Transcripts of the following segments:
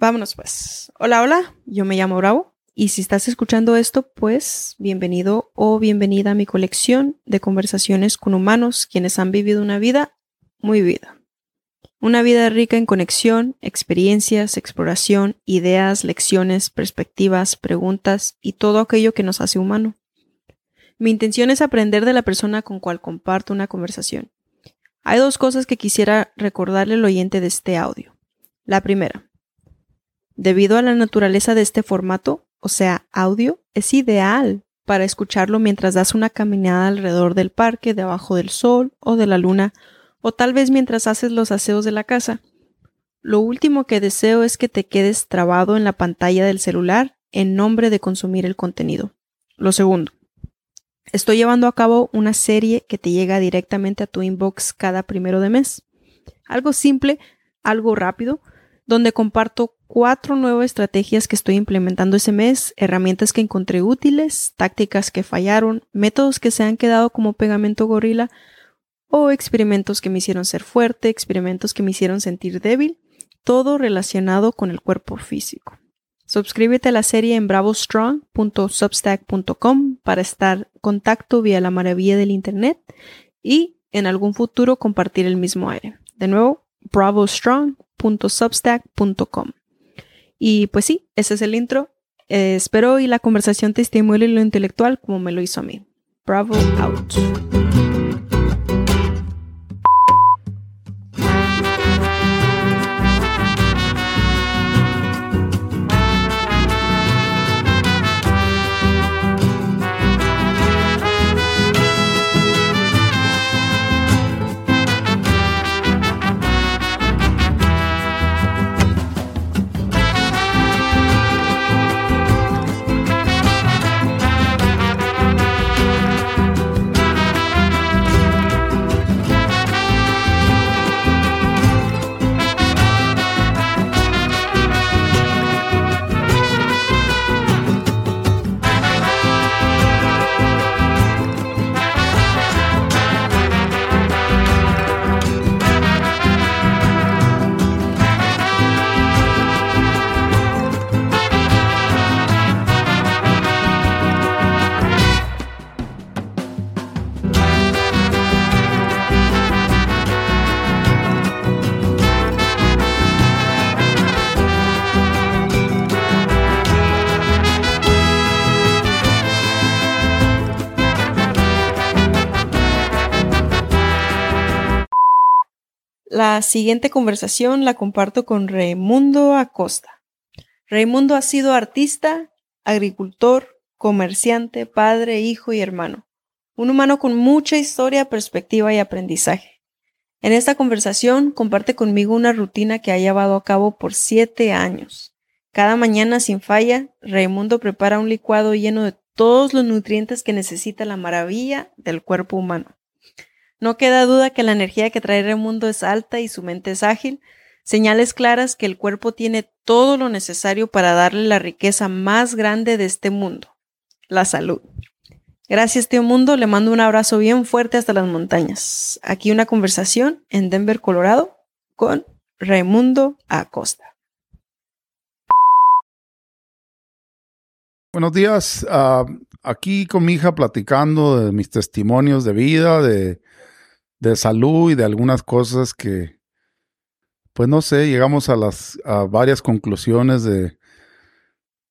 Vámonos pues. Hola, hola, yo me llamo Bravo y si estás escuchando esto, pues bienvenido o bienvenida a mi colección de conversaciones con humanos quienes han vivido una vida muy vida. Una vida rica en conexión, experiencias, exploración, ideas, lecciones, perspectivas, preguntas y todo aquello que nos hace humano. Mi intención es aprender de la persona con cual comparto una conversación. Hay dos cosas que quisiera recordarle al oyente de este audio. La primera, Debido a la naturaleza de este formato, o sea, audio, es ideal para escucharlo mientras das una caminada alrededor del parque, debajo del sol o de la luna, o tal vez mientras haces los aseos de la casa. Lo último que deseo es que te quedes trabado en la pantalla del celular en nombre de consumir el contenido. Lo segundo, estoy llevando a cabo una serie que te llega directamente a tu inbox cada primero de mes. Algo simple, algo rápido, donde comparto cuatro nuevas estrategias que estoy implementando ese mes, herramientas que encontré útiles, tácticas que fallaron, métodos que se han quedado como pegamento gorila o experimentos que me hicieron ser fuerte, experimentos que me hicieron sentir débil, todo relacionado con el cuerpo físico. Suscríbete a la serie en bravostrong.substack.com para estar en contacto vía la maravilla del Internet y en algún futuro compartir el mismo aire. De nuevo, bravostrong.substack.com. Y pues sí, ese es el intro. Eh, espero y la conversación te estimule lo intelectual como me lo hizo a mí. Bravo out. La siguiente conversación la comparto con Raimundo Acosta. Raimundo ha sido artista, agricultor, comerciante, padre, hijo y hermano. Un humano con mucha historia, perspectiva y aprendizaje. En esta conversación comparte conmigo una rutina que ha llevado a cabo por siete años. Cada mañana sin falla, Raimundo prepara un licuado lleno de todos los nutrientes que necesita la maravilla del cuerpo humano. No queda duda que la energía que trae Raimundo es alta y su mente es ágil, señales claras que el cuerpo tiene todo lo necesario para darle la riqueza más grande de este mundo, la salud. Gracias, tío mundo, le mando un abrazo bien fuerte hasta las montañas. Aquí una conversación en Denver, Colorado, con Raimundo Acosta. Buenos días, ah, aquí con mi hija platicando de mis testimonios de vida, de de salud y de algunas cosas que, pues no sé, llegamos a las a varias conclusiones de,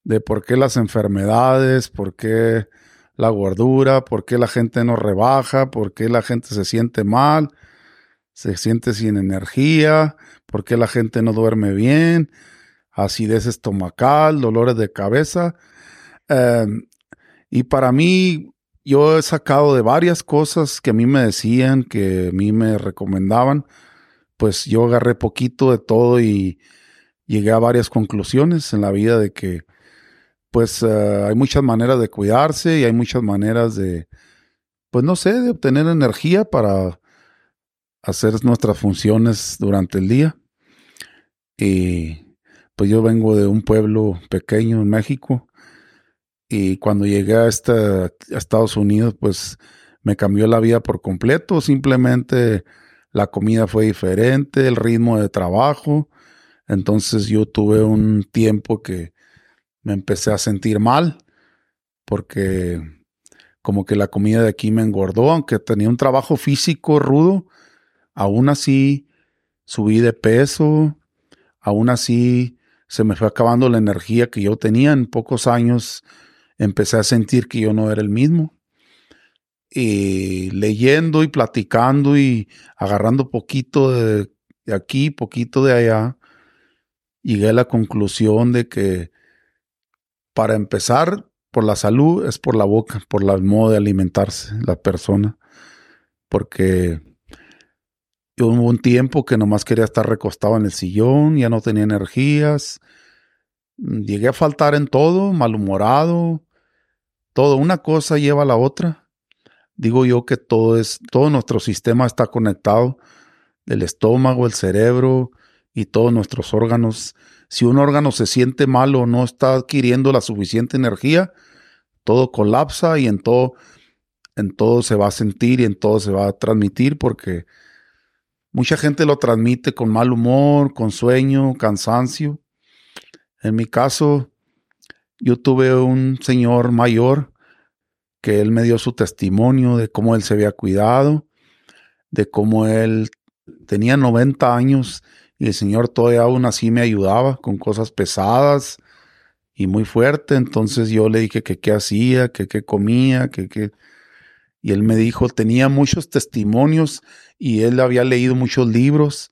de por qué las enfermedades, por qué la gordura, por qué la gente no rebaja, por qué la gente se siente mal, se siente sin energía, por qué la gente no duerme bien, acidez estomacal, dolores de cabeza. Em, y para mí, yo he sacado de varias cosas que a mí me decían, que a mí me recomendaban, pues yo agarré poquito de todo y llegué a varias conclusiones en la vida de que pues eh, hay muchas maneras de cuidarse y hay muchas maneras de, pues no sé, de obtener energía para hacer nuestras funciones durante el día. Y pues yo vengo de un pueblo pequeño en México y cuando llegué a, este, Estados Unidos, pues me cambió la vida por completo. Simplemente la comida fue diferente, el ritmo de trabajo, Entonces yo tuve un tiempo que me empecé a sentir mal porque como que la comida de aquí me engordó, aunque tenía un trabajo físico rudo, aún así subí de peso, aún así se me fue acabando la energía que yo tenía en pocos años, empecé a sentir que yo no era el mismo. Y leyendo y platicando y agarrando poquito de, aquí, poquito de allá, llegué a la conclusión de que para empezar, por la salud es por la boca, por el modo de alimentarse la persona. Porque hubo un tiempo que nomás quería estar recostado en el sillón, ya no tenía energías. Llegué a faltar en todo, malhumorado. Todo, una cosa lleva a la otra. Digo yo que todo es, todo nuestro sistema está conectado. El estómago, el cerebro, y todos nuestros órganos. Si un órgano se siente mal o no está adquiriendo la suficiente energía, todo colapsa y en todo, en todo se va a sentir y en todo se va a transmitir porque mucha gente lo transmite con mal humor, con sueño, cansancio. En mi caso, yo tuve un señor mayor que él me dio su testimonio de cómo él se había cuidado, de cómo él tenía 90 años y el Señor todavía aún así me ayudaba con cosas pesadas y muy fuerte. Entonces yo le dije que qué hacía, que qué comía, que qué... Y él me dijo, tenía muchos testimonios y él había leído muchos libros.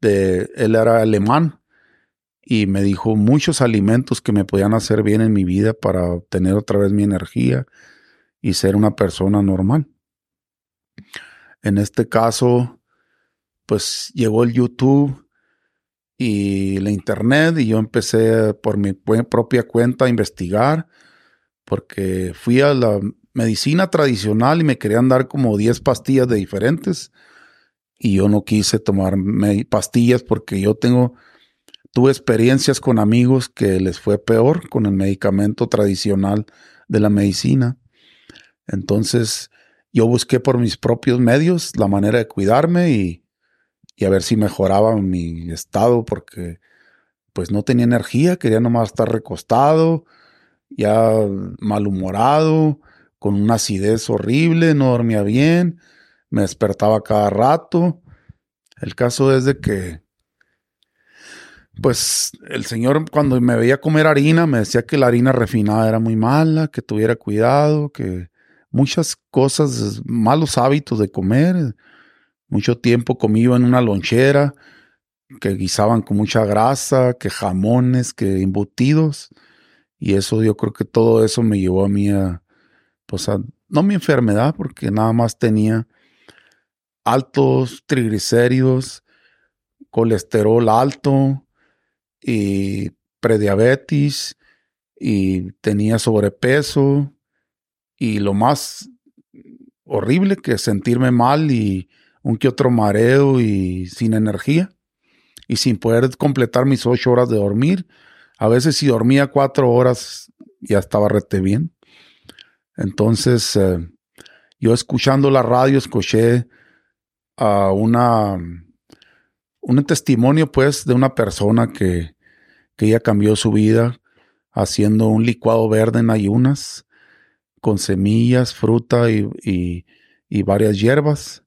De, él era alemán y me dijo muchos alimentos que me podían hacer bien en mi vida para obtener otra vez mi energía y ser una persona normal. En este caso, pues llegó el YouTube y la internet y yo empecé por mi propia cuenta a investigar porque fui a la medicina tradicional y me querían dar como 10 pastillas de diferentes y yo no quise tomar pastillas porque yo tengo tuve experiencias con amigos que les fue peor con el medicamento tradicional de la medicina. Entonces, yo busqué por mis propios medios la manera de cuidarme y y a ver si mejoraba mi estado porque pues no tenía energía, quería nomás estar recostado, ya malhumorado, con una acidez horrible, no dormía bien, me despertaba cada rato. El caso es de que pues el señor cuando me veía comer harina me decía que la harina refinada era muy mala, que tuviera cuidado, que muchas cosas, malos hábitos de comer, mucho tiempo comí en una lonchera que guisaban con mucha grasa, que jamones, que embutidos. Y eso yo creo que todo eso me llevó a mí a, pues a, no mi enfermedad, porque nada más tenía altos triglicéridos, colesterol alto y prediabetes y tenía sobrepeso y lo más horrible que sentirme mal y un que otro mareo y sin energía y sin poder completar mis ocho horas de dormir. A veces si dormía cuatro horas ya estaba rete bien. Entonces eh, yo escuchando la radio escuché a una un testimonio pues de una persona que, que ella cambió su vida haciendo un licuado verde en ayunas con semillas, fruta y, y varias hierbas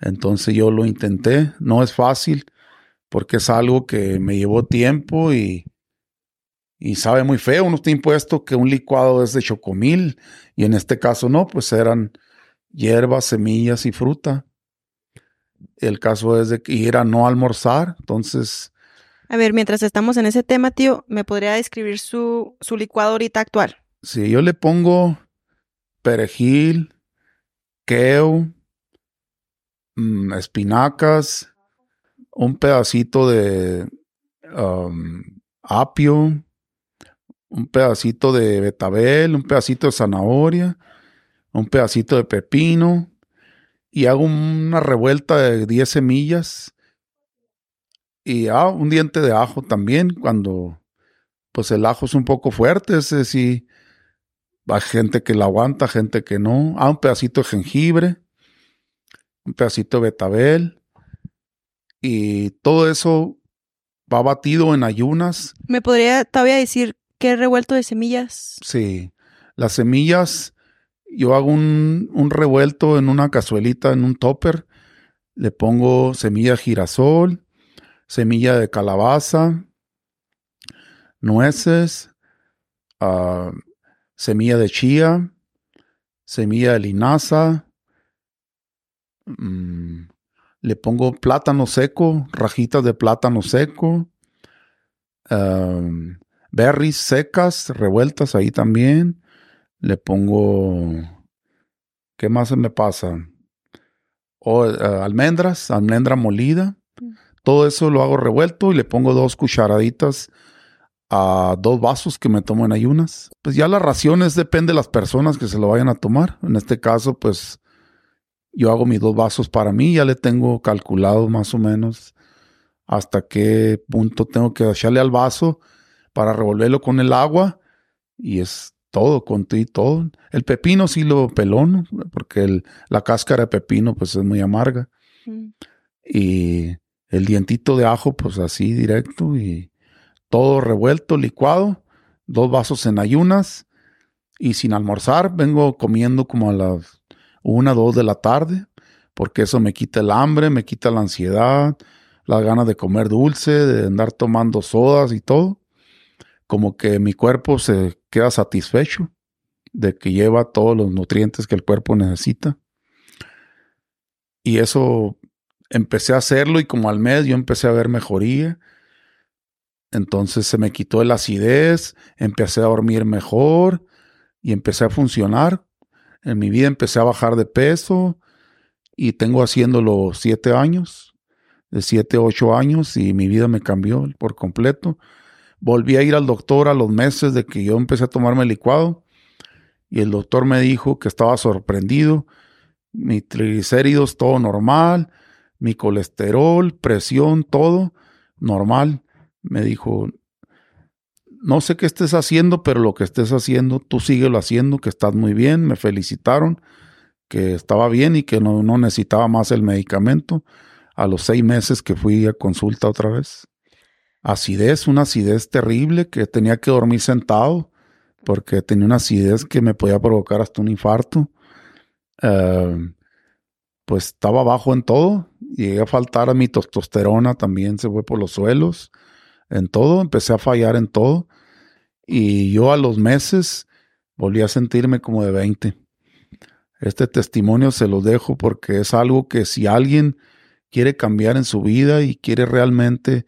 entonces yo lo intenté, no es fácil porque es algo que me llevó tiempo y, y sabe muy feo. Uno está impuesto que un licuado es de chocomil y en este caso no, pues eran hierbas, semillas y fruta. El caso es de que ir no almorzar, entonces... A ver, mientras estamos en ese tema, tío, ¿me podría describir su, su licuado ahorita actual? Sí, yo le pongo perejil, kale, Mm, espinacas, un pedacito de um, apio, un pedacito de betabel, un pedacito de zanahoria, un pedacito de pepino y hago una revuelta de 10 semillas y ah, un diente de ajo también cuando pues el ajo es un poco fuerte, ese sí hay gente que la aguanta, gente que no. Ah, un pedacito de jengibre un pedacito de betabel y todo eso va batido en ayunas. ¿Me podría todavía decir qué revuelto de semillas? Sí, las semillas, yo hago un, un revuelto en una cazuelita, en un topper. Le pongo semilla de girasol, semilla de calabaza, nueces, ah, semilla de chía, semilla de linaza, mm, le pongo plátano seco, rajitas de plátano seco, berries secas, revueltas ahí también. Le pongo, ¿qué más me pasa? O, eh, almendras, almendra molida. Todo eso lo hago revuelto y le pongo dos cucharaditas a dos vasos que me tomo en ayunas. Pues ya las raciones depende de las personas que se lo vayan a tomar. En este caso, pues yo hago mis dos vasos para mí, ya le tengo calculado más o menos hasta qué punto tengo que echarle al vaso para revolverlo con el agua y es todo, con todo y todo. El pepino sí lo pelón, porque el, la cáscara de pepino pues es muy amarga. Mm. Y el dientito de ajo pues así directo y todo revuelto, licuado, dos vasos en ayunas y sin almorzar vengo comiendo como a las una, dos de la tarde, porque eso me quita el hambre, me quita la ansiedad, las ganas de comer dulce, de andar tomando sodas y todo. Como que mi cuerpo se queda satisfecho de que lleva todos los nutrientes que el cuerpo necesita. Y eso empecé a hacerlo y como al mes yo empecé a ver mejoría. Entonces se me quitó la acidez, empecé a dormir mejor y empecé a funcionar en mi vida empecé a bajar de peso y tengo haciéndolo siete años, de siete ocho años y mi vida me cambió por completo. Volví a ir al doctor a los meses de que yo empecé a tomarme el licuado y el doctor me dijo que estaba sorprendido, mi triglicéridos todo normal, mi colesterol, presión, todo normal. Me dijo, no sé qué estés haciendo, pero lo que estés haciendo, tú síguelo haciendo, que estás muy bien. Me felicitaron que estaba bien y que no, necesitaba más el medicamento. A los seis meses que fui a consulta otra vez. Acidez, una acidez terrible que tenía que dormir sentado porque tenía una acidez que me podía provocar hasta un infarto. Eh, pues estaba bajo en todo. Llegué a faltar a mi testosterona, también se fue por los suelos en todo, empecé a fallar en todo. Y yo a los meses volví a sentirme como de 20. Este testimonio se lo dejo porque es algo que si alguien quiere cambiar en su vida y quiere realmente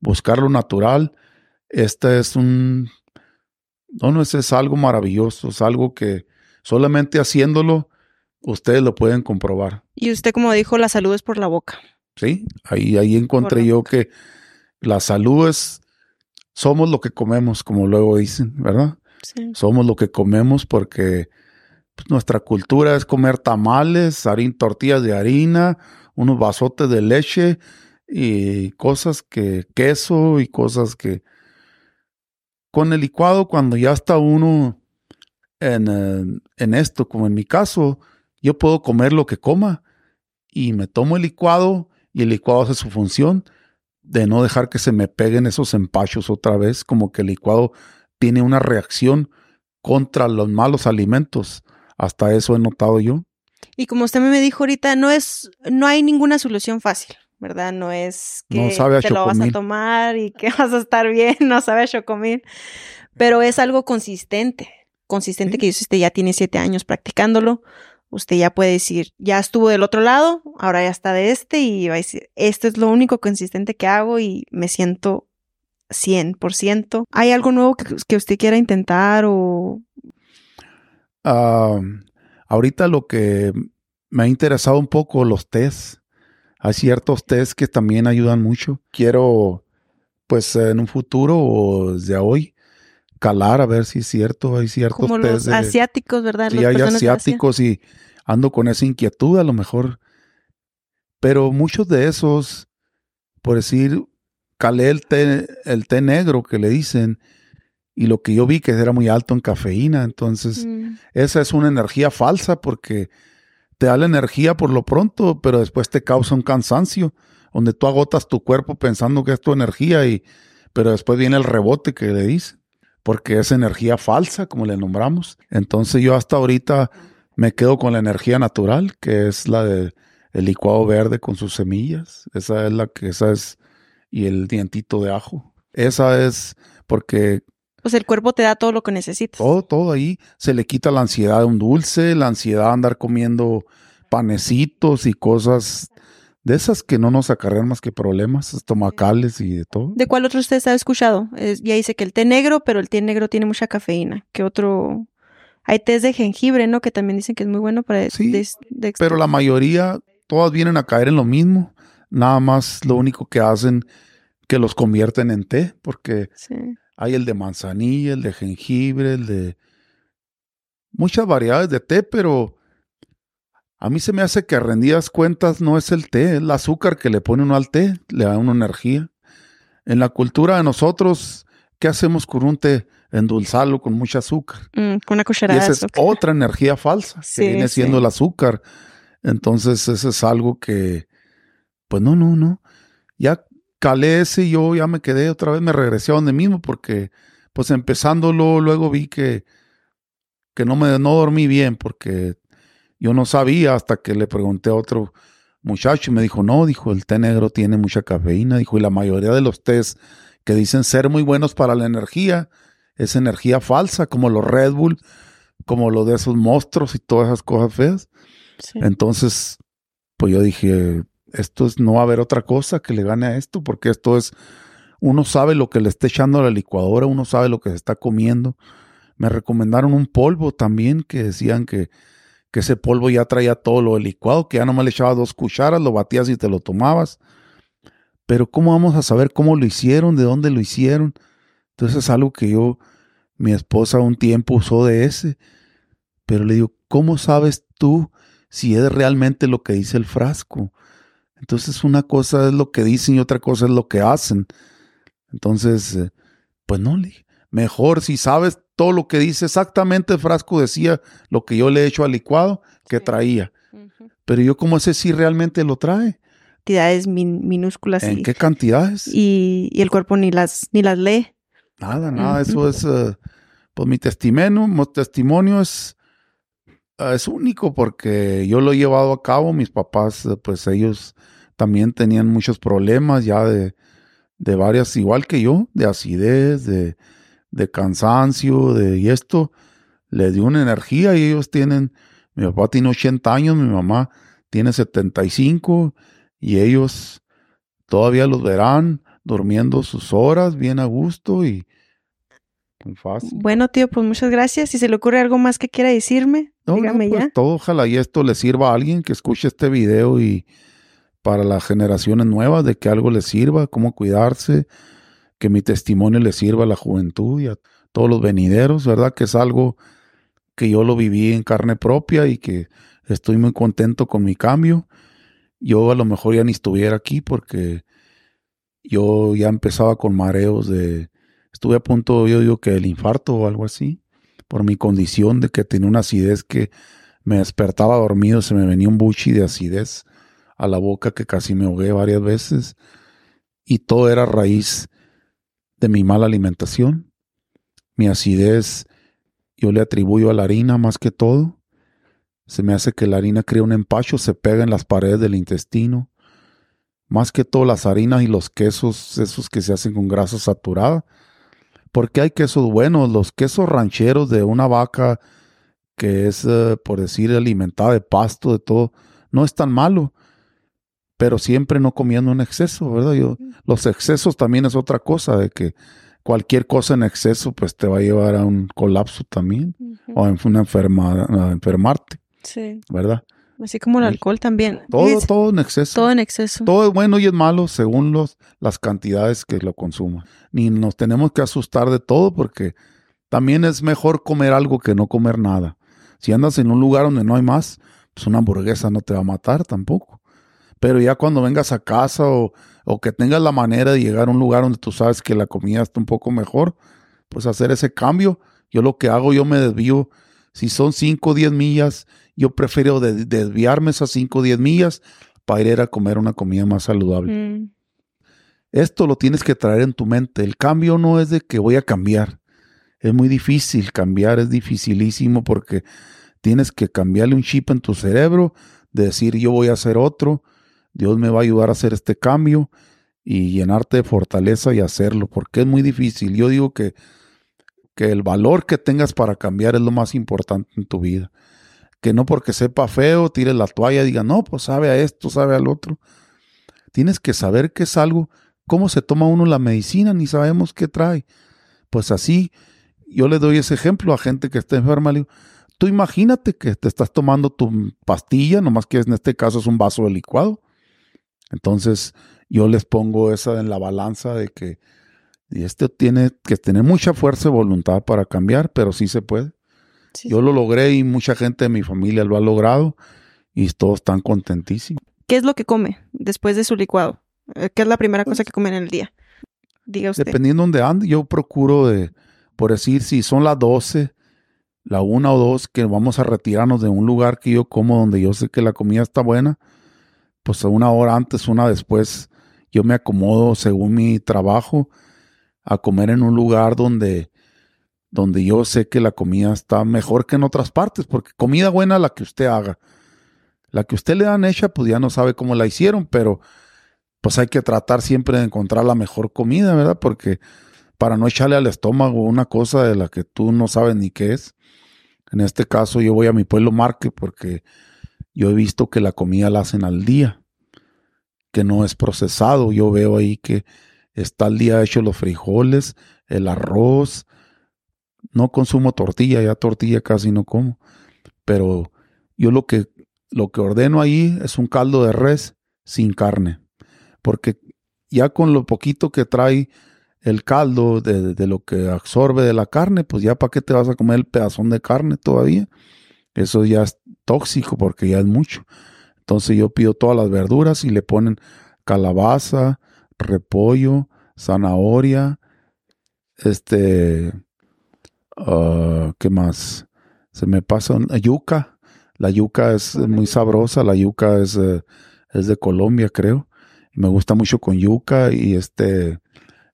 buscar lo natural, este es un... No, no, es algo maravilloso, es algo que solamente haciéndolo ustedes lo pueden comprobar. Y usted como dijo, la salud es por la boca. Sí, ahí, ahí encontré yo que la salud es, somos lo que comemos, como luego dicen, ¿verdad? Sí. Somos lo que comemos porque pues, nuestra cultura es comer tamales, harín, tortillas de harina, unos vasotes de leche y cosas que, queso y cosas que... Con el licuado, cuando ya está uno en, eh, en esto, como en mi caso, yo puedo comer lo que coma y me tomo el licuado y el licuado hace su función de no dejar que se me peguen esos empachos otra vez, como que el licuado tiene una reacción contra los malos alimentos. Hasta eso he notado yo. Y como usted me dijo ahorita, no es, no hay ninguna solución fácil, ¿verdad? No es que No sabe a te lo vas a tomar y que vas a estar bien, no sabe a chocomil. Pero es algo consistente, consistente Sí. que usted ya tiene siete años practicándolo. Usted ya puede decir, ya estuvo del otro lado, ahora ya está de este y va a decir, esto es lo único consistente que hago y me siento 100%. ¿Hay algo nuevo que, usted quiera intentar o Ah, ahorita lo que me ha interesado un poco los test. Hay ciertos test que también ayudan mucho. Quiero, pues en un futuro o desde hoy, calar a ver si es cierto. Hay ciertos como los de, asiáticos, verdad? Sí, hay asiáticos y ando con esa inquietud a lo mejor. Pero muchos de esos, por decir, calé el té, el té negro que le dicen y lo que yo vi que era muy alto en cafeína. Entonces, Mm. esa es una energía falsa porque te da la energía por lo pronto, pero después te causa un cansancio. donde tú agotas tu cuerpo pensando que es tu energía y pero después viene el rebote que le dice, porque es energía falsa, como le nombramos. Entonces yo hasta ahorita me quedo con la energía natural, que es la de el licuado verde con sus semillas. Esa es la que esa es y el dientito de ajo. Esa es porque sea, el cuerpo te da todo lo que necesitas. Todo, todo ahí. Se le quita la ansiedad de un dulce, la ansiedad de andar comiendo panecitos y cosas de esas que no nos acarrean más que problemas estomacales y de todo. ¿De cuál otro usted ha escuchado? ya dice que el té negro, pero el té negro tiene mucha cafeína. ¿Qué otro? Hay tés de jengibre, ¿no? Que también dicen que es muy bueno para... Sí, pero la mayoría, todas vienen a caer en lo mismo. Nada más lo único que hacen que los convierten en té, porque hay el de manzanilla, el de jengibre, el de... Muchas variedades de té, pero a mí se me hace que a rendidas cuentas no es el té, es el azúcar que le pone uno al té, le da una energía. En la cultura de nosotros, ¿qué hacemos con un té? Endulzarlo con mucho azúcar. Mm, con una cucharada. Y esa es otra energía falsa, que viene siendo el azúcar. Entonces, eso es algo que, pues no, no, no. Ya calé ese y yo ya me quedé otra vez, me regresé a donde mismo, porque, pues empezándolo, luego vi que, que no me no dormí bien, porque yo no sabía hasta que le pregunté a otro muchacho y me dijo, no, dijo, el té negro tiene mucha cafeína, dijo, y la mayoría de los tés que dicen ser muy buenos para la energía, es energía falsa, como los Red Bull, como lo de esos monstruos y todas esas cosas feas. Entonces, pues yo dije, esto es, no va a haber otra cosa que le gane a esto, porque esto es, uno sabe lo que le está echando a la licuadora, uno sabe lo que se está comiendo. Me recomendaron un polvo también que decían que que ese polvo ya traía todo lo licuado, que ya nomás le echabas dos cucharas, lo batías y te lo tomabas. Pero ¿cómo vamos a saber cómo lo hicieron, de dónde lo hicieron? Entonces es algo que yo, mi esposa un tiempo usó de ese. Pero le digo, ¿cómo sabes tú si es realmente lo que dice el frasco? Entonces una cosa es lo que dicen y otra cosa es lo que hacen. Entonces, eh, pues no, le mejor si sabes todo lo que dice exactamente frasco decía lo que yo le he hecho al licuado que traía. Pero yo cómo sé si realmente lo trae. Cantidades minúsculas. ¿En qué cantidades? Y, el cuerpo ni las, ni las lee. Nada, nada. Eso es, eh, pues mi testimonio, mi testimonio es, eh, es único porque yo lo he llevado a cabo. Mis papás, eh, pues ellos también tenían muchos problemas ya de, de varias, igual que yo, de acidez, de, de cansancio, de y esto, le dio una energía y ellos tienen, mi papá tiene 80 años, mi mamá tiene 75 y ellos todavía los verán durmiendo sus horas bien a gusto y muy fácil. Bueno, tío, pues muchas gracias. Si se le ocurre algo más que quiera decirme, dígame pues ya. Todo, ojalá y esto le sirva a alguien que escuche este video y para las generaciones nuevas de que algo les sirva, cómo cuidarse, que mi testimonio le sirva a la juventud y a todos los venideros, ¿verdad? Que es algo que yo lo viví en carne propia y que estoy muy contento con mi cambio. Yo a lo mejor ya ni estuviera aquí porque yo ya empezaba con mareos de... Estuve a punto, yo digo que el infarto o algo así, por mi condición de que tenía una acidez que me despertaba dormido, se me venía un buchi de acidez a la boca que casi me ahogué varias veces y todo era raíz de mi mala alimentación. Mi acidez yo le atribuyo a la harina más que todo. Se me hace que la harina crea un empacho, se pega en las paredes del intestino. Más que todo las harinas y los quesos, esos que se hacen con grasa saturada. Porque hay quesos buenos, los quesos rancheros de una vaca que es, eh, por decir, alimentada de pasto, de todo, no es tan malo pero siempre no comiendo en exceso, ¿verdad? Yo, los excesos también es otra cosa, de que cualquier cosa en exceso pues te va a llevar a un colapso también o a una enferma, a enfermarte. Sí. ¿Verdad? Así como el alcohol también. Todo, todo en exceso. Todo en exceso. Todo es bueno y es malo según los, las cantidades que lo consuman. Ni nos tenemos que asustar de todo porque también es mejor comer algo que no comer nada. Si andas en un lugar donde no hay más, pues una hamburguesa no te va a matar tampoco. Pero ya cuando vengas a casa o, que tengas la manera de llegar a un lugar donde tú sabes que la comida está un poco mejor, pues hacer ese cambio. Yo lo que hago, yo me desvío. Si son 5 o 10 millas, yo prefiero desviarme esas 5 o 10 millas para ir a comer una comida más saludable. Mm, Esto lo tienes que traer en tu mente. El cambio no es de que voy a cambiar. Es muy difícil cambiar, es dificilísimo porque tienes que cambiarle un chip en tu cerebro, de decir yo voy a hacer otro, Dios me va a ayudar a hacer este cambio y llenarte de fortaleza y hacerlo, porque es muy difícil. Yo digo que, que el valor que tengas para cambiar es lo más importante en tu vida. Que no porque sepa feo, tires la toalla y diga, no, pues sabe a esto, sabe al otro. Tienes que saber que es algo, cómo se toma uno la medicina, ni sabemos qué trae. Pues así, yo le doy ese ejemplo a gente que está enferma, le digo, tú imagínate que te estás tomando tu pastilla, nomás que en este caso es un vaso de licuado. Entonces, yo les pongo esa en la balanza de que y este tiene que tener mucha fuerza y voluntad para cambiar, pero sí se puede. sí, Yo lo logré y mucha gente de mi familia lo ha logrado y todos están contentísimos. ¿Qué es lo que come después de su licuado? Eh, ¿Qué es la primera cosa que comen en el día? Diga usted. Dependiendo de donde ande, yo procuro de, por decir, si son las 12, la una o dos, que vamos a retirarnos de un lugar que yo como donde yo sé que la comida está buena, pues una hora antes, una después, yo me acomodo según mi trabajo a comer en un lugar donde, donde yo sé que la comida está mejor que en otras partes, porque comida buena la que usted haga. La que usted le dan hecha, pues ya no sabe cómo la hicieron, pero pues hay que tratar siempre de encontrar la mejor comida, ¿verdad? Porque para no echarle al estómago una cosa de la que tú no sabes ni qué es. En este caso yo voy a mi pueblo Marque porque yo he visto que la comida la hacen al día, que no es procesado. Yo veo ahí que está al día hecho los frijoles, el arroz. No consumo tortilla, ya tortilla casi no como. Pero yo lo que, lo que ordeno ahí es un caldo de res sin carne. Porque ya con lo poquito que trae el caldo de, lo que absorbe de la carne, pues ya para qué te vas a comer el pedazón de carne todavía. Eso ya es tóxico porque ya es mucho. Entonces yo pido todas las verduras y le ponen calabaza, repollo, zanahoria, este, ah, ¿qué más? Se me pasa un- yuca. La yuca es muy sabrosa, la yuca es, eh, es de Colombia, creo. Me gusta mucho con yuca y este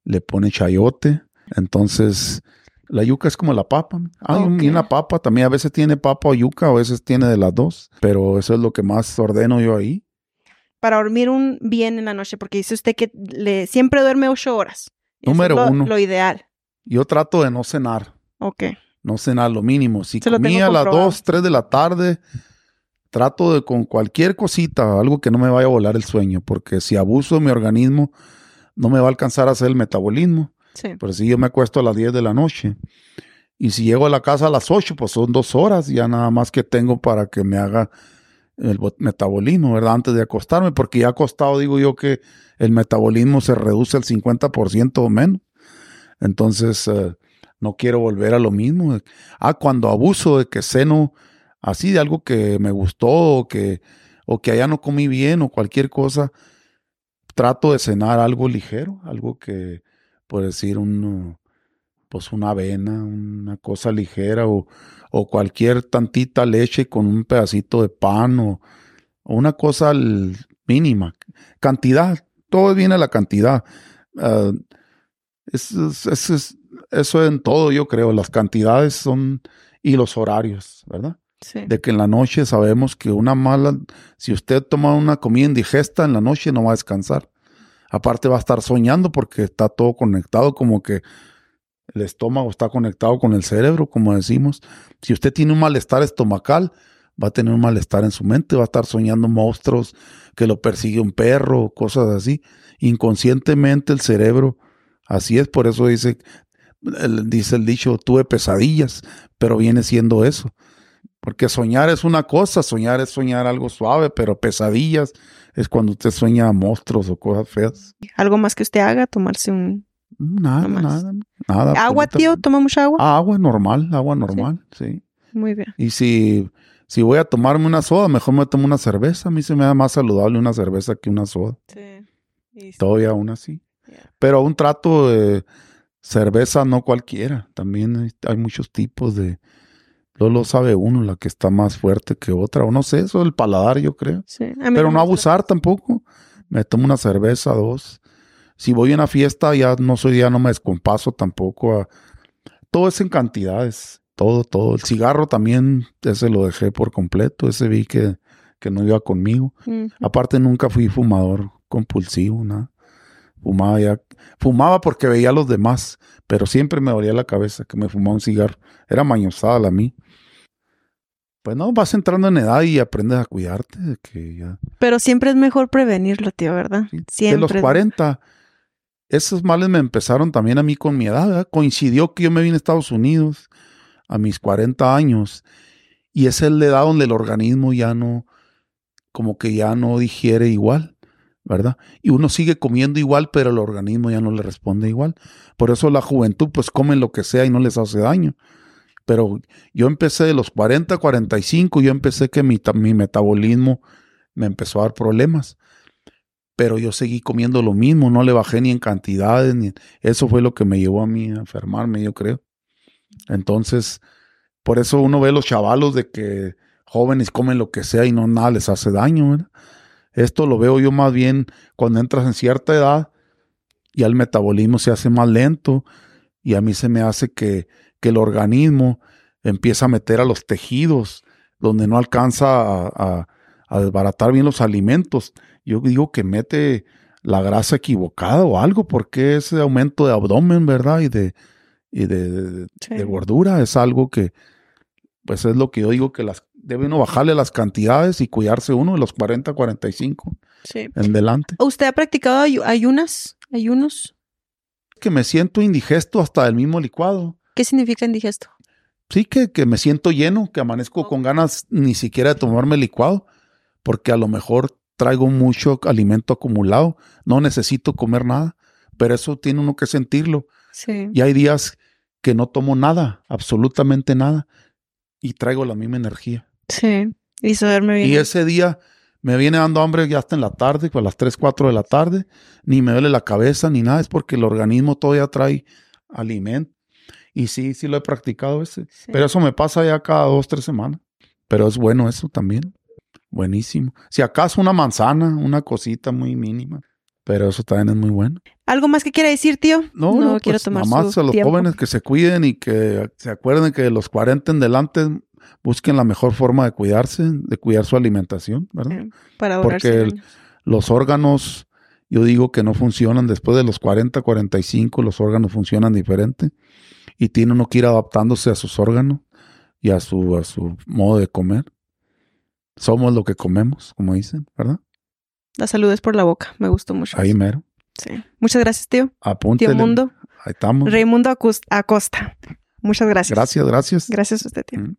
le pone chayote. Entonces, la yuca es como la papa. Ah, Ok. y una papa también a veces tiene papa o yuca, a veces tiene de las dos. Pero eso es lo que más ordeno yo ahí. Para dormir un bien en la noche, porque dice usted que le, siempre duerme ocho horas. Eso es Número lo- uno. Lo ideal. Yo trato de no cenar. Ok. no cenar lo mínimo. Si Se comía a las. 2, 3 de la tarde, trato de con cualquier cosita, algo que no me vaya a volar el sueño, porque si abuso de mi organismo, no me va a alcanzar a hacer el metabolismo. Sí. Por si yo me acuesto a las 10 de la noche. Y si llego a la casa a las 8, pues son dos horas, ya nada más que tengo para que me haga el bo- metabolismo, ¿verdad? Antes de acostarme, porque ya acostado digo yo que el metabolismo se reduce al 50% o menos. Entonces, eh, no quiero volver a lo mismo. Ah, cuando abuso de que ceno así de algo que me gustó o que, o que allá no comí bien o cualquier cosa, trato de cenar algo ligero, algo que, por decir, un, pues una avena, una cosa ligera o, o cualquier tantita leche con un pedacito de pan o, o una cosa mínima. Cantidad, todo viene a la cantidad. Eso, es- es- eso en todo, yo creo. Las cantidades son y los horarios, ¿verdad? Sí. De que en la noche sabemos que una mala, si usted toma una comida indigesta en la noche no va a descansar. Aparte va a estar soñando porque está todo conectado, como que el estómago está conectado con el cerebro, como decimos. Si usted tiene un malestar estomacal, va a tener un malestar en su mente, va a estar soñando monstruos, que lo persigue un perro, cosas así. Inconscientemente el cerebro, así es, por eso dice, dice el dicho, tuve pesadillas, pero viene siendo eso. Porque soñar es una cosa, soñar es soñar algo suave, pero pesadillas es cuando usted sueña monstruos o cosas feas. Algo más que usted haga, tomarse un Nada, No más. nada, nada. agua, absoluta- tío, toma mucha agua. Agua normal, agua normal, sí. Muy bien. Y si, si voy a tomarme una soda, mejor me tomo una cerveza. A mí se me da más saludable una cerveza que una soda. Sí. Todavía aún así. Yeah. Pero un trato de cerveza no cualquiera. También hay, hay muchos tipos de, Luego lo sabe uno, la que está más fuerte que otra, o no sé, eso del paladar, yo creo. Sí. Pero no abusar tampoco. Me tomo una cerveza, dos. Si voy a una fiesta, ya no soy, ya no me descompaso tampoco. a- Todo es en cantidades. Todo, todo. El cigarro también, ese lo dejé por completo. Ese vi que, que no iba conmigo. Aparte, nunca fui fumador compulsivo, nada. Fumaba ya. Fumaba porque veía a los demás, pero siempre me dolía la cabeza que me fumaba un cigarro. Era mañosada la mí. Pues no, vas entrando en edad y aprendes a cuidarte de que ya. Pero siempre es mejor prevenirlo, tío, ¿verdad? Sí. Siempre. De los 40, esos males me empezaron también a mí con mi edad. ¿verdad? Coincidió que yo me vine a Estados Unidos a mis 40 años y esa es la edad donde el organismo ya no, como que ya no digiere igual, ¿verdad? Y uno sigue comiendo igual, pero el organismo ya no le responde igual. Por eso la juventud pues comen lo que sea y no les hace daño. Pero yo empecé de los 40, 45, yo empecé que mi, mi metabolismo me empezó a dar problemas pero yo seguí comiendo lo mismo, no le bajé ni en cantidades, ni eso fue lo que me llevó a mí a enfermarme, yo creo. Entonces, por eso uno ve los chavalos de que jóvenes comen lo que sea y no nada les hace daño. Esto lo veo yo más bien cuando entras en cierta edad, ya el metabolismo se hace más lento y a mí se me hace que, que el organismo empieza a meter a los tejidos donde no alcanza a, a- a desbaratar bien los alimentos. Yo digo que mete la grasa equivocada o algo, porque ese aumento de abdomen, ¿verdad? Y de, y de, de- Sí. de gordura es algo que, pues es lo que yo digo que las debe uno bajarle las cantidades y cuidarse uno de los 40, 45 Sí. en delante. ¿Usted ha practicado ayu- ayunas? ¿Ayunos? Que me siento indigesto hasta del mismo licuado. ¿Qué significa indigesto? Sí, que, que me siento lleno, que amanezco con ganas ni siquiera de tomarme licuado, porque a lo mejor traigo mucho alimento acumulado, no necesito comer nada, pero eso tiene uno que sentirlo. Sí. Y hay días que no tomo nada, absolutamente nada, y traigo la misma energía. Sí. Y saberme bien. Y ese día me viene dando hambre ya hasta en la tarde, a las 3, 4 de la tarde, ni me duele la cabeza ni nada, es porque el organismo todavía trae alimento. Y sí, sí lo he practicado ese. Sí. Pero eso me pasa ya cada dos, tres semanas. Pero es bueno eso también. Buenísimo. Si acaso una manzana, una cosita muy mínima. Pero eso también es muy bueno. ¿Algo más que quiera decir, tío? No, no, quiero pues tomar nada más su a los tiempo. jóvenes que se cuiden y que se acuerden que de los 40 en delante busquen la mejor forma de cuidarse, de cuidar su alimentación, ¿verdad? Eh, Para Porque el-. Los órganos, yo digo que no funcionan después de los 40, 45, los órganos funcionan diferente y tiene uno que ir adaptándose a sus órganos y a su, a su modo de comer. Somos lo que comemos, como dicen, ¿verdad? La salud es por la boca. Me gustó mucho. Ahí eso. mero. Sí. Muchas gracias, tío. Apúntele. Tío Mundo. Ahí estamos. Raimundo Acosta. Muchas gracias. Gracias, gracias. Gracias a usted, tío. Mm.